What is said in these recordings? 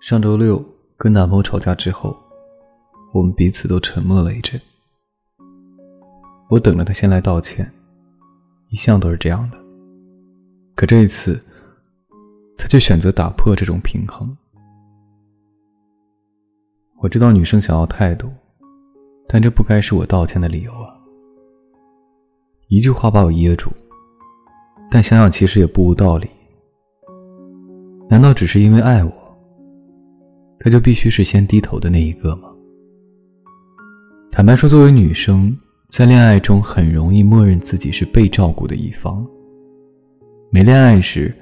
上周六跟男朋友吵架之后，我们彼此都沉默了一阵。我等着他先来道歉，一向都是这样的。可这一次，他却选择打破这种平衡。我知道女生想要态度，但这不该是我道歉的理由啊！一句话把我噎住，但想想其实也不无道理。难道只是因为爱我？他就必须是先低头的那一个吗？坦白说，作为女生，在恋爱中很容易默认自己是被照顾的一方。没恋爱时，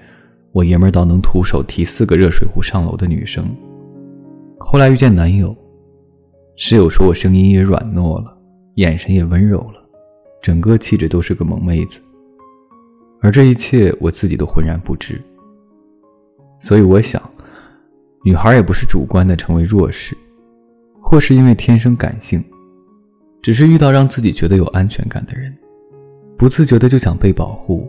我爷们儿到能徒手提四个热水壶上楼的女生。后来遇见男友，室友说我声音也软糯了，眼神也温柔了，整个气质都是个萌妹子。而这一切，我自己都浑然不知。所以我想。女孩也不是主观的成为弱势，或是因为天生感性，只是遇到让自己觉得有安全感的人，不自觉的就想被保护，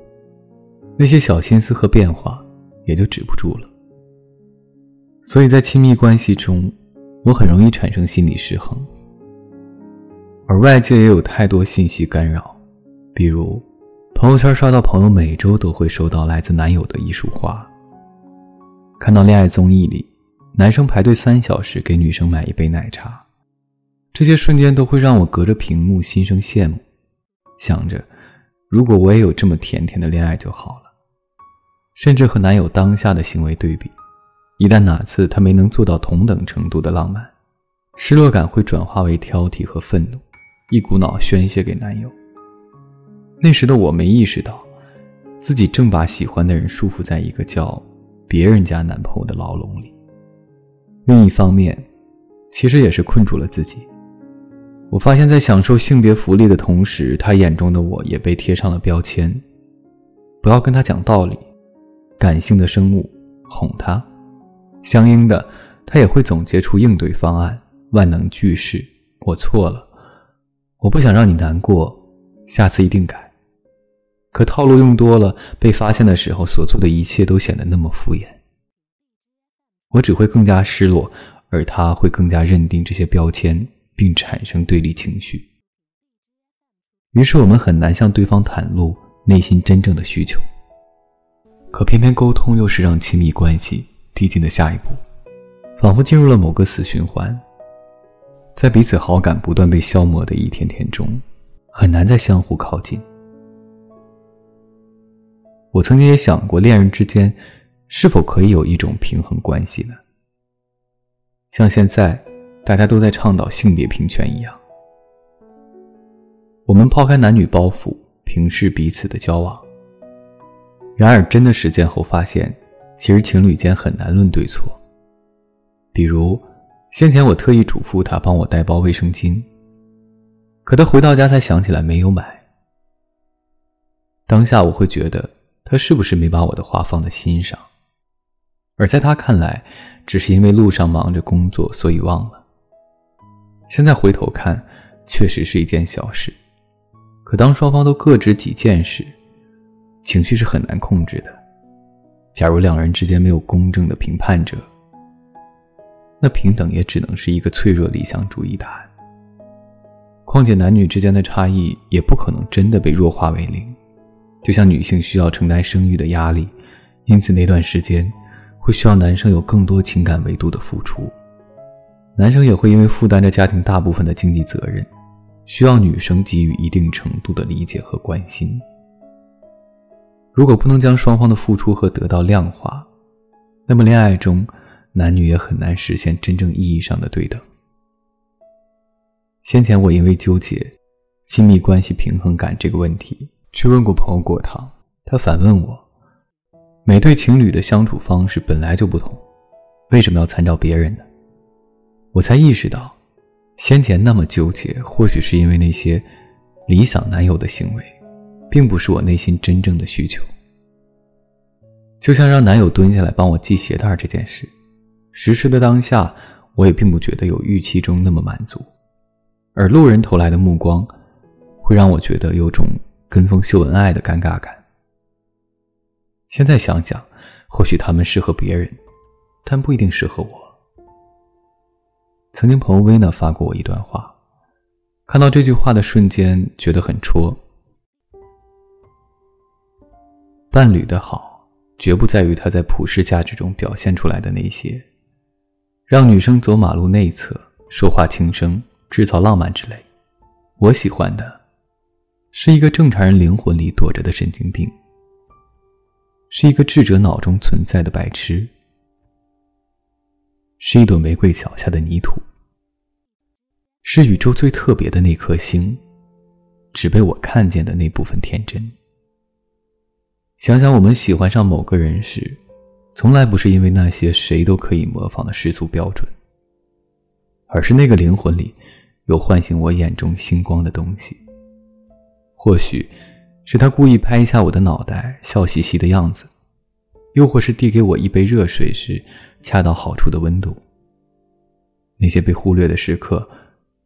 那些小心思和变化也就止不住了。所以在亲密关系中，我很容易产生心理失衡，而外界也有太多信息干扰，比如朋友圈刷到朋友每周都会收到来自男友的一束花，看到恋爱综艺里。男生排队三小时给女生买一杯奶茶，这些瞬间都会让我隔着屏幕心生羡慕，想着如果我也有这么甜甜的恋爱就好了。甚至和男友当下的行为对比，一旦哪次他没能做到同等程度的浪漫，失落感会转化为挑剔和愤怒，一股脑宣泄给男友。那时的我没意识到，自己正把喜欢的人束缚在一个叫别人家男朋友的牢笼里。另一方面，其实也是困住了自己。我发现，在享受性别福利的同时，他眼中的我也被贴上了标签：不要跟他讲道理，感性的生物，哄他。相应的，他也会总结出应对方案，万能句式。我错了，我不想让你难过，下次一定改。可套路用多了，被发现的时候，所做的一切都显得那么敷衍。我只会更加失落，而他会更加认定这些标签，并产生对立情绪。于是我们很难向对方袒露内心真正的需求。可偏偏沟通又是让亲密关系递进的下一步，仿佛进入了某个死循环。在彼此好感不断被消磨的一天天中，很难再相互靠近。我曾经也想过，恋人之间。是否可以有一种平衡关系呢？像现在大家都在倡导性别平权一样，我们抛开男女包袱，平视彼此的交往。然而，真的实践后发现，其实情侣间很难论对错。比如，先前我特意嘱咐他帮我带包卫生巾，可他回到家才想起来没有买。当下我会觉得，他是不是没把我的话放在心上？而在他看来，只是因为路上忙着工作，所以忘了。现在回头看，确实是一件小事。可当双方都各执己见时，情绪是很难控制的。假如两人之间没有公正的评判者，那平等也只能是一个脆弱理想主义答案。况且男女之间的差异也不可能真的被弱化为零。就像女性需要承担生育的压力，因此那段时间。会需要男生有更多情感维度的付出，男生也会因为负担着家庭大部分的经济责任，需要女生给予一定程度的理解和关心。如果不能将双方的付出和得到量化，那么恋爱中男女也很难实现真正意义上的对等。先前我因为纠结亲密关系平衡感这个问题，去问过朋友果糖，他反问我。每对情侣的相处方式本来就不同，为什么要参照别人呢？我才意识到，先前那么纠结，或许是因为那些理想男友的行为，并不是我内心真正的需求。就像让男友蹲下来帮我系鞋带这件事，实施的当下，我也并不觉得有预期中那么满足，而路人投来的目光，会让我觉得有种跟风秀恩爱的尴尬感。现在想想，或许他们适合别人，但不一定适合我。曾经朋友薇娜发过我一段话，看到这句话的瞬间觉得很戳。伴侣的好，绝不在于他在普世价值中表现出来的那些，让女生走马路内侧，说话轻声，制造浪漫之类。我喜欢的，是一个正常人灵魂里躲着的神经病，是一个智者脑中存在的白痴，是一朵玫瑰脚下的泥土，是宇宙最特别的那颗星，只被我看见的那部分天真。想想我们喜欢上某个人时，从来不是因为那些谁都可以模仿的世俗标准，而是那个灵魂里有唤醒我眼中星光的东西。或许是他故意拍一下我的脑袋，笑嘻嘻的样子；又或是递给我一杯热水时恰到好处的温度。那些被忽略的时刻，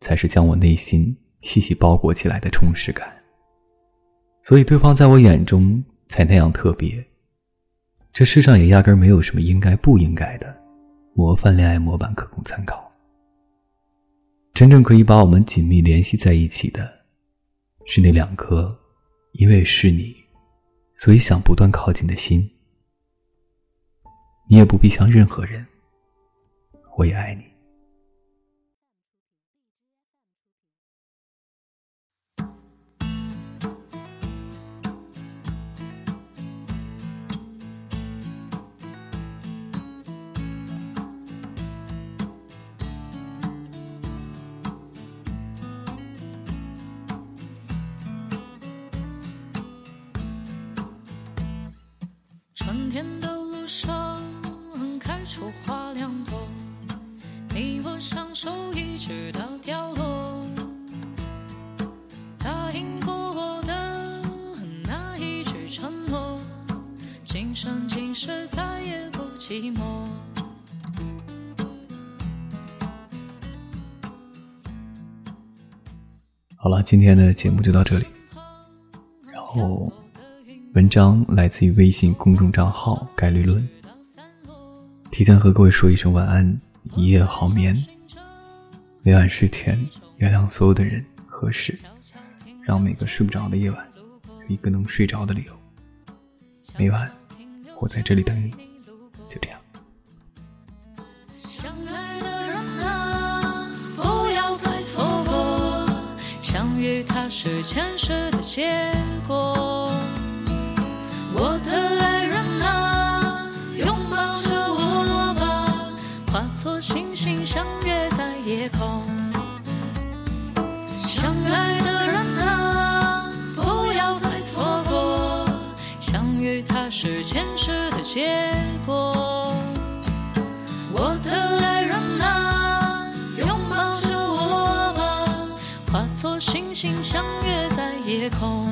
才是将我内心细细包裹起来的充实感。所以，对方在我眼中。才那样特别。这世上也压根没有什么应该不应该的模范恋爱模板可供参考。真正可以把我们紧密联系在一起的，是那两颗因为是你，所以想不断靠近的心。你也不必向任何人，我也爱你。天的路上开出花两朵，你我相守一直到凋落。答应过我的那一句承诺，今生今世再也不寂寞。好了，今天的节目就到这里，然后。文章来自于微信公众账号“概率论”。提前和各位说一声晚安，一夜好眠。每晚睡前原谅所有的人和事，让每个睡不着的夜晚有一个能睡着的理由。每晚我在这里等你，就这样。相爱的人啊，不要再错过，相遇它是前世的结果。化作星星相约在夜空。相爱的人啊，不要再错过，相遇它是前世的结果。我的爱人啊，拥抱着我吧，化作星星相约在夜空。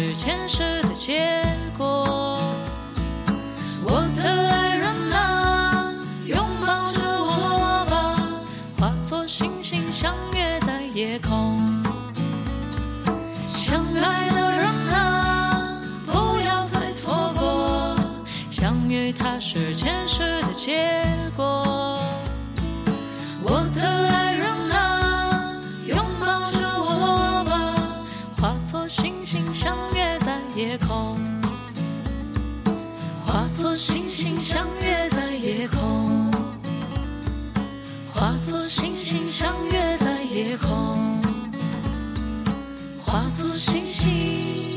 是前世的结果。我的爱人啊拥抱着我吧化作星星相约在夜空。相爱的人啊不要再错过相遇它是前世的结果。夜空，化作星星相约在夜空，化作星星相约在夜空，化作星星。